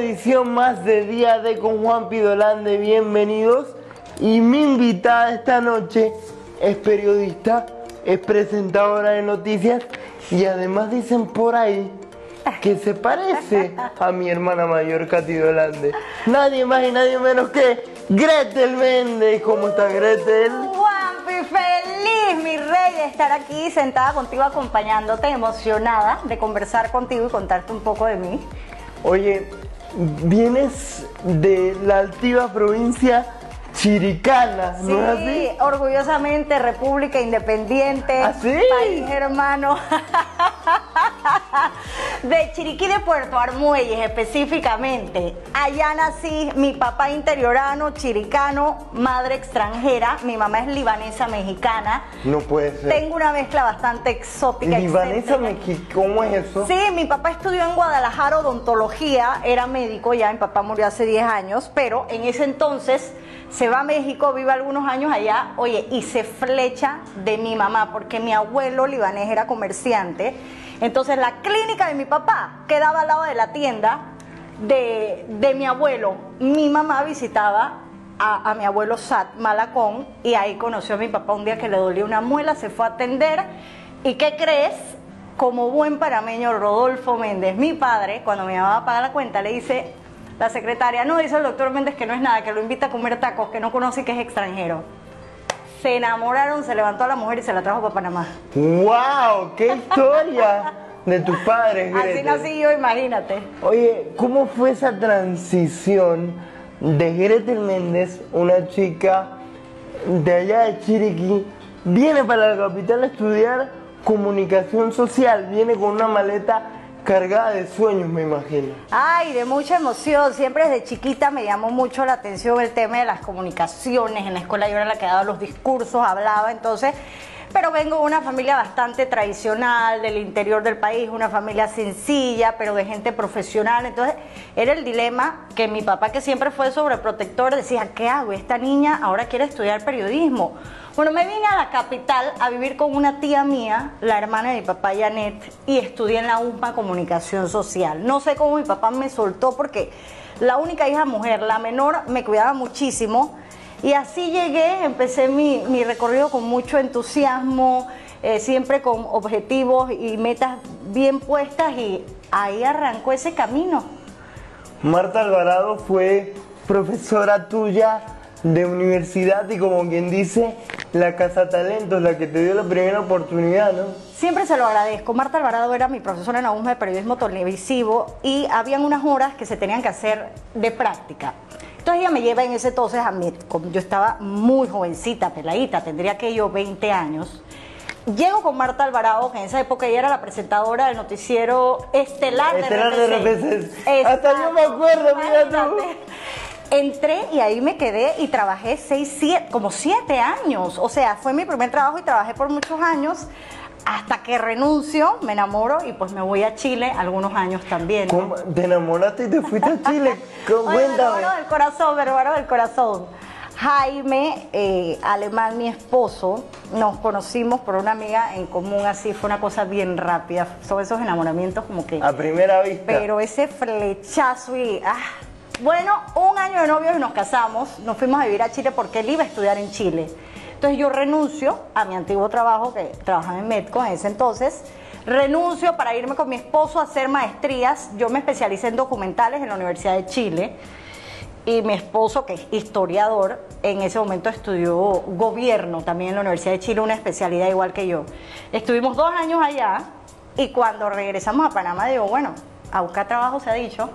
edición más de Día de con Juan Pidolande, bienvenidos. Y mi invitada esta noche es periodista, es presentadora de noticias y además dicen por ahí que se parece a mi hermana mayor Katy Dolande. Nadie más y nadie menos que Gretel Méndez. ¿Cómo está Gretel? Juanpi, feliz, mi rey, de estar aquí sentada contigo, acompañándote, emocionada de conversar contigo y contarte un poco de mí. Oye, vienes de la altiva provincia chiricana, ¿no es así? Sí, orgullosamente República Independiente, ¿Ah, sí? país hermano de Chiriquí de Puerto Armuelles específicamente. Allá nací, mi papá interiorano, chiricano, madre extranjera, mi mamá es libanesa mexicana. No puede ser. Tengo una mezcla bastante exótica. Libanesa. Mequi- ¿cómo es eso? Sí, mi papá estudió en Guadalajara odontología, era médico ya, mi papá murió hace 10 años, pero en ese entonces se va a México, vive algunos años allá, oye, y se flecha de mi mamá, porque mi abuelo libanés era comerciante. Entonces la clínica de mi papá quedaba al lado de la tienda de, de mi abuelo. Mi mamá visitaba a, a mi abuelo Sat Malacón y ahí conoció a mi papá un día que le dolía una muela, se fue a atender. ¿Y qué crees? Como buen parameño, Rodolfo Méndez, mi padre, cuando mi mamá paga la cuenta, le dice la secretaria, no, dice el doctor Méndez que no es nada, que lo invita a comer tacos, que no conoce que es extranjero. Se enamoraron, se levantó a la mujer y se la trajo para Panamá. ¡Wow! ¡Qué historia de tus padres, Así Gretel! nací yo, imagínate. Oye, ¿cómo fue esa transición de Gretel Méndez, una chica de allá de Chiriquí, viene para la capital a estudiar comunicación social, viene con una maleta cargada de sueños, me imagino. Ay, de mucha emoción. Siempre desde chiquita me llamó mucho la atención el tema de las comunicaciones. En la escuela yo era la que daba los discursos, hablaba, entonces. Pero vengo de una familia bastante tradicional, del interior del país, una familia sencilla, pero de gente profesional. Entonces, era el dilema que mi papá, que siempre fue sobreprotector, decía, ¿qué hago? Esta niña ahora quiere estudiar periodismo. Bueno, me vine a la capital a vivir con una tía mía, la hermana de mi papá Janet, y estudié en la UMPA Comunicación Social. No sé cómo mi papá me soltó porque la única hija mujer, la menor, me cuidaba muchísimo. Y así llegué, empecé mi, mi recorrido con mucho entusiasmo, eh, siempre con objetivos y metas bien puestas y ahí arrancó ese camino. Marta Alvarado fue profesora tuya de universidad y como quien dice, la Casa Talentos, la que te dio la primera oportunidad, ¿no? Siempre se lo agradezco. Marta Alvarado era mi profesora en la UMA de periodismo televisivo y habían unas horas que se tenían que hacer de práctica. Entonces ella me lleva en ese entonces a mí, como yo estaba muy jovencita, peladita, tendría que yo 20 años. Llego con Marta Alvarado, que en esa época ella era la presentadora del noticiero estelar de Estelar de RPC. Hasta yo me acuerdo, mira tú. Entré y ahí me quedé y trabajé seis, siete, como siete años. O sea, fue mi primer trabajo y trabajé por muchos años hasta que renuncio, me enamoro y pues me voy a Chile algunos años también. ¿no? ¿Cómo? ¿Te enamoraste y te fuiste a Chile? Enamoro del corazón, enamoro del corazón. Jaime eh, Alemán, mi esposo, nos conocimos por una amiga en común, así fue una cosa bien rápida. Son esos enamoramientos como que... A primera vista. Pero ese flechazo y... ah, Bueno, un año de novios y nos casamos, nos fuimos a vivir a Chile porque él iba a estudiar en Chile. Entonces yo renuncio a mi antiguo trabajo, que trabajaba en Medco en ese entonces, renuncio para irme con mi esposo a hacer maestrías. Yo me especialicé en documentales en la Universidad de Chile y mi esposo, que es historiador, en ese momento estudió gobierno también en la Universidad de Chile, una especialidad igual que yo. Estuvimos dos años allá y cuando regresamos a Panamá digo, bueno, a buscar trabajo se ha dicho.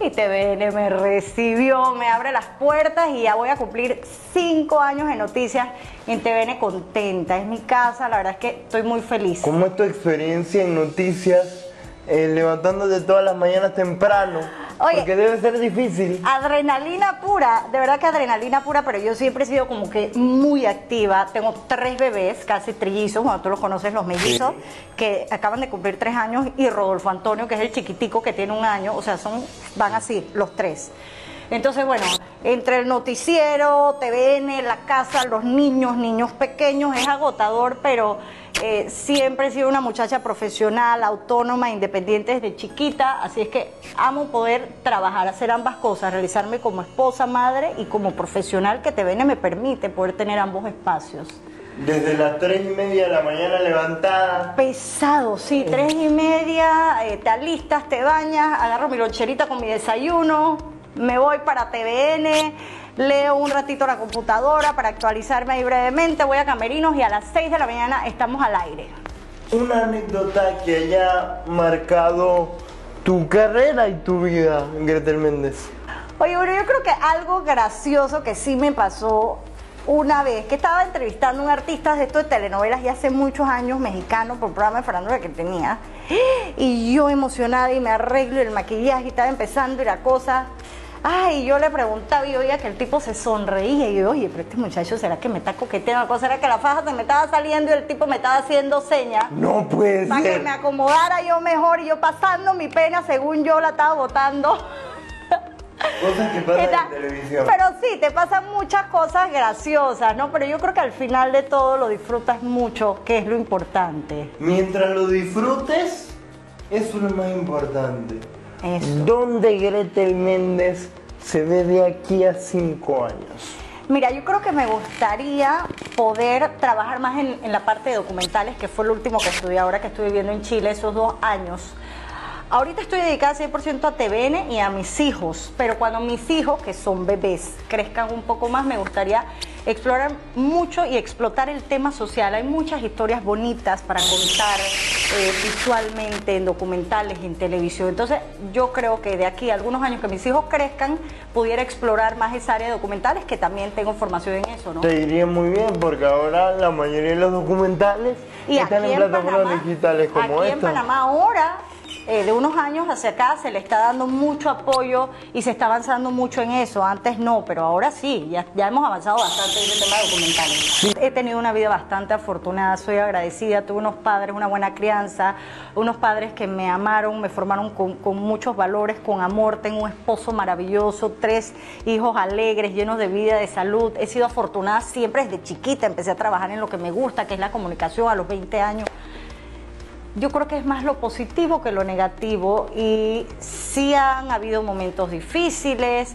Y TVN me recibió, me abre las puertas y ya voy a cumplir cinco años en noticias en TVN contenta. Es mi casa, la verdad es que estoy muy feliz. ¿Cómo es tu experiencia en noticias eh, levantándote todas las mañanas temprano? Oye. Porque debe ser difícil. Adrenalina pura, de verdad que adrenalina pura, pero yo siempre he sido como que muy activa. Tengo tres bebés, casi trillizos, bueno, tú los conoces, los mellizos, que acaban de cumplir tres años, y Rodolfo Antonio, que es el chiquitico que tiene un año, o sea, son, van así, los tres. Entonces, bueno, entre el noticiero, TVN, la casa, los niños, niños pequeños, es agotador, pero Eh, siempre he sido una muchacha profesional, autónoma, independiente desde chiquita, así es que amo poder trabajar, hacer ambas cosas, realizarme como esposa, madre y como profesional que TVN me permite poder tener ambos espacios. Desde las 3 y media de la mañana levantada. Pesado, sí, tres y media, eh, te alistas, te bañas, agarro mi loncherita con mi desayuno, me voy para TVN, leo un ratito la computadora para actualizarme ahí brevemente, voy a Camerinos y a las 6 de la mañana estamos al aire. Una anécdota que haya marcado tu carrera y tu vida, Gretel Méndez. Oye, bueno, yo creo que algo gracioso que sí me pasó una vez, que estaba entrevistando a un artista de esto de telenovelas y hace muchos años, mexicano, por un programa de farándula que tenía, y yo emocionada y me arreglo el maquillaje y estaba empezando y la cosa... Ay, yo le preguntaba y oía que el tipo se sonreía y yo, oye, pero este muchacho, ¿será que me está coqueteando? ¿O será que la faja se me estaba saliendo y el tipo me estaba haciendo señas? No puede Para que me acomodara yo mejor y yo pasando mi pena según yo la estaba botando. Cosas que pasan en televisión. Pero sí, te pasan muchas cosas graciosas, ¿no? Pero yo creo que al final de todo lo disfrutas mucho, que es lo importante. Mientras lo disfrutes, eso es lo más importante. Eso. ¿Dónde Gretel Méndez se ve de aquí a cinco años? Mira, yo creo que me gustaría poder trabajar más en, en la parte de documentales, que fue lo último que estudié ahora que estoy viviendo en Chile, esos dos años. Ahorita estoy dedicada 100% a TVN y a mis hijos, pero cuando mis hijos, que son bebés, crezcan un poco más, me gustaría explorar mucho y explotar el tema social. Hay muchas historias bonitas para contar eh, visualmente en documentales, en televisión. Entonces, yo creo que de aquí a algunos años que mis hijos crezcan, pudiera explorar más esa área de documentales, que también tengo formación en eso, ¿no? Te iría muy bien porque ahora la mayoría de los documentales Y están en plataformas digitales como aquí en esta. Panamá ahora, eh, de unos años hacia acá, se le está dando mucho apoyo y se está avanzando mucho en eso. Antes no, pero ahora sí, ya, ya hemos avanzado bastante en el tema de documentales. He tenido una vida bastante afortunada, soy agradecida, tuve unos padres, una buena crianza, unos padres que me amaron, me formaron con, con muchos valores, con amor, tengo un esposo maravilloso, tres hijos alegres, llenos de vida, de salud. He sido afortunada siempre desde chiquita, empecé a trabajar en lo que me gusta, que es la comunicación a los 20 años yo creo que es más lo positivo que lo negativo y sí han habido momentos difíciles,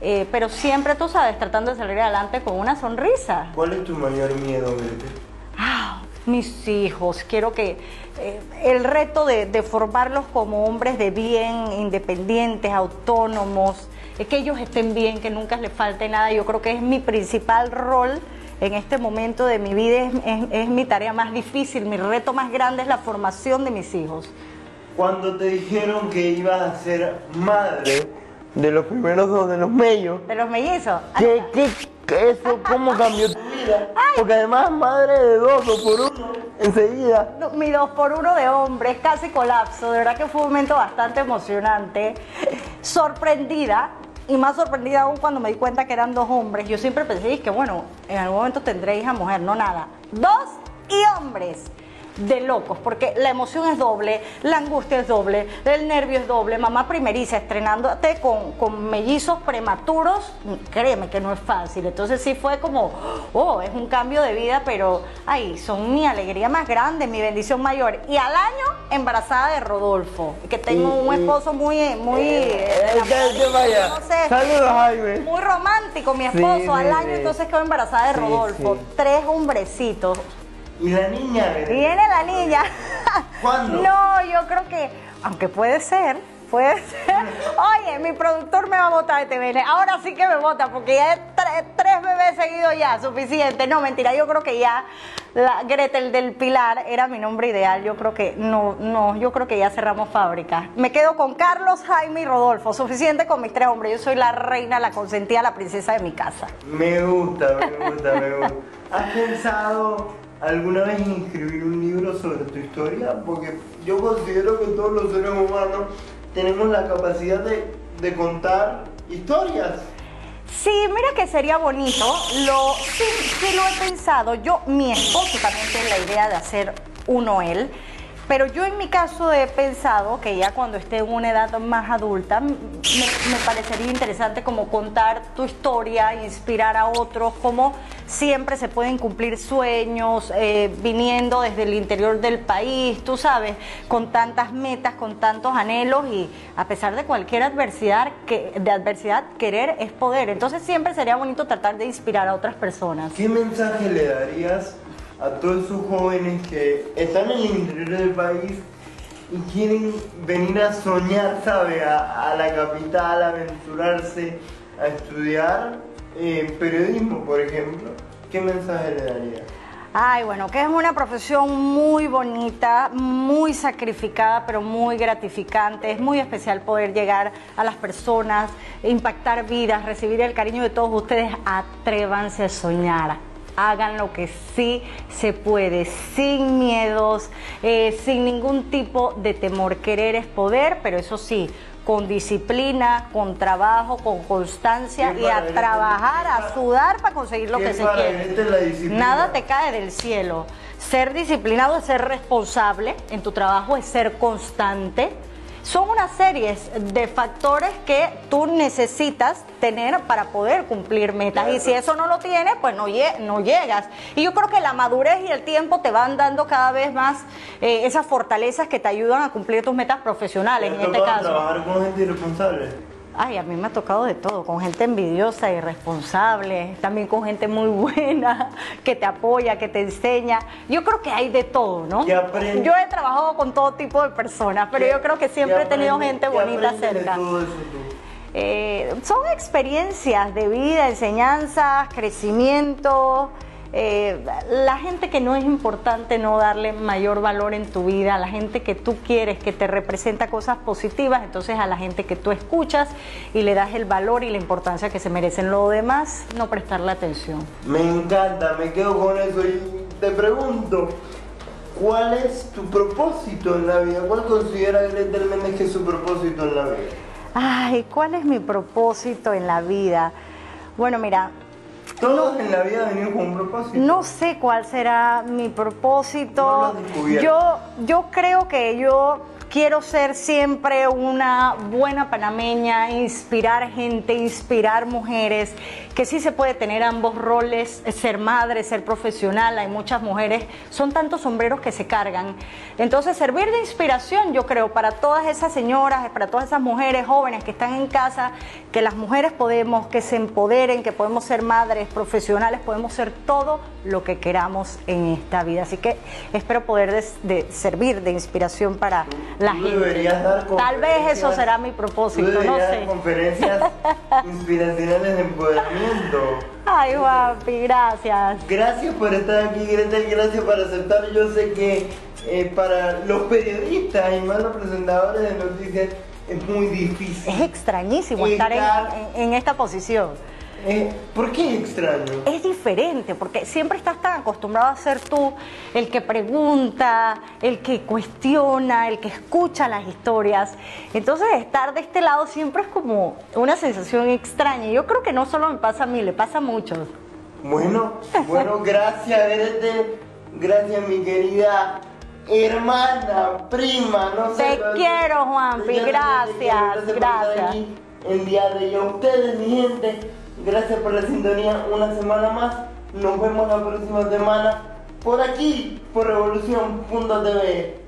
eh, pero siempre, tú sabes, tratando de salir adelante con una sonrisa. ¿Cuál es tu mayor miedo, Gretel? Ah, mis hijos, quiero que eh, el reto de, de formarlos como hombres de bien, independientes, autónomos, eh, que ellos estén bien, que nunca les falte nada, yo creo que es mi principal rol en este momento de mi vida, es, es- es mi tarea más difícil, mi reto más grande es la formación de mis hijos. Cuando te dijeron que ibas a ser madre de los primeros dos de los medios, De los mellizos. ¿qué, qué, qué- eso, ¿cómo cambió tu vida? Porque además madre de dos o por uno, enseguida. Mi dos por uno de hombres, casi colapso. De verdad que fue un momento bastante emocionante. Sorprendida. Y más sorprendida aún cuando me di cuenta que eran dos hombres. Yo siempre pensé que, bueno, en algún momento tendré hija mujer, no nada. Dos y hombres. De locos, porque la emoción es doble, la angustia es doble, el nervio es doble. Mamá primeriza estrenándote con, con mellizos prematuros, créeme que no es fácil. Entonces sí fue como, es un cambio de vida, pero ay, son mi alegría más grande, mi bendición mayor. Y al año, embarazada de Rodolfo, que tengo un esposo muy, muy Eh, vaya. no sé, Saludos, Jaime. muy romántico mi esposo. Sí, al año entonces quedó embarazada de Rodolfo. sí. Tres hombrecitos. ¿Y la niña? Viene la niña. ¿Cuándo? No, yo creo que, aunque puede ser, puede ser. Oye, mi productor me va a votar de TVN. Ahora sí que me vota, porque ya tres bebés seguidos ya, suficiente. No, mentira, yo creo que ya la Gretel del Pilar era mi nombre ideal. Yo creo que no, no, yo creo que ya cerramos fábrica. Me quedo con Carlos, Jaime y Rodolfo. Suficiente con mis tres hombres. Yo soy la reina, la consentida, la princesa de mi casa. Me gusta, me gusta, me gusta. ¿Has pensado alguna vez en escribir un libro sobre tu historia? Porque yo considero que todos los seres humanos tenemos la capacidad de, de contar historias. Sí, mira que sería bonito. Lo, sí, lo he pensado. Yo, mi esposo también tiene la idea de hacer uno él. Pero yo en mi caso he pensado que ya cuando esté en una edad más adulta, me, parecería interesante como contar tu historia, inspirar a otros, cómo siempre se pueden cumplir sueños, eh, viniendo desde el interior del país, tú sabes, con tantas metas, con tantos anhelos y a pesar de cualquier adversidad, que, de adversidad, querer es poder. Entonces siempre sería bonito tratar de inspirar a otras personas. ¿Qué mensaje le darías a todos esos jóvenes que están en el interior del país y quieren venir a soñar, ¿sabe? A, la capital, a aventurarse, a estudiar eh, periodismo, por ejemplo. ¿Qué mensaje le daría? Ay, bueno, que es una profesión muy bonita, muy sacrificada, pero muy gratificante. Es muy especial poder llegar a las personas, impactar vidas, recibir el cariño de todos ustedes. Atrévanse a soñar hagan lo que sí se puede, sin miedos, eh, sin ningún tipo de temor. Querer es poder, pero eso sí, con disciplina, con trabajo, con constancia y a trabajar, a sudar para conseguir lo que se quiere. Nada te cae del cielo. Ser disciplinado es ser responsable en tu trabajo, es ser constante son una serie de factores que tú necesitas tener para poder cumplir metas. Y si eso no lo tienes, pues no, no llegas. Y yo creo que la madurez y el tiempo te van dando cada vez más eh, esas fortalezas que te ayudan a cumplir tus metas profesionales. En este caso. trabajar con gente irresponsable? Ay, a mí me ha tocado de todo, con gente envidiosa, irresponsable, también con gente muy buena, que te apoya, que te enseña. Yo creo que hay de todo, ¿no? Yo he trabajado con todo tipo de personas, pero yo creo que siempre he tenido gente bonita cerca. Eh, son experiencias de vida, enseñanzas, crecimiento. Eh, la gente que no es importante no darle mayor valor en tu vida, a la gente que tú quieres, que te representa cosas positivas, entonces a la gente que tú escuchas y le das el valor y la importancia que se merecen. Lo demás, no prestarle atención. Me encanta, me quedo con eso y te pregunto, ¿cuál es tu propósito en la vida? ¿Cuál considera Méndez que es su propósito en la vida? Ay, ¿cuál es mi propósito en la vida? Bueno, mira, todos en la vida venimos con un propósito. No sé cuál será mi propósito. yo, yo creo que yo quiero ser siempre una buena panameña, inspirar gente, inspirar mujeres, que sí se puede tener ambos roles, ser madre, ser profesional, hay muchas mujeres, son tantos sombreros que se cargan. Entonces, servir de inspiración, yo creo, para todas esas señoras, para todas esas mujeres jóvenes que están en casa, que las mujeres podemos, que se empoderen, que podemos ser madres, profesionales, podemos ser todo lo que queramos en esta vida. Así que espero poder servir de inspiración para la gente. Tal vez eso será mi propósito, no sé. conferencias inspiracionales de empoderamiento. Ay, Juanpi, gracias. Gracias por estar aquí, Gretel, gracias por aceptar. Yo sé que eh, para los periodistas y más los presentadores de noticias es muy difícil. Es extrañísimo estar en esta posición. Eh, ¿Por qué es extraño? Es diferente, porque siempre estás tan acostumbrado a ser tú el que pregunta, el que cuestiona, el que escucha las historias. Entonces, estar de este lado siempre es como una sensación extraña. Yo creo que no solo me pasa a mí, le pasa a muchos. Bueno, bueno, gracias, Grete. Gracias, mi querida hermana, prima, no sé. Te quiero, Juanpi, gracias, gracias. El día de hoy, ustedes, mi gente. Gracias por la sintonía una semana más. Nos vemos la próxima semana por aquí, por Revolución.tv.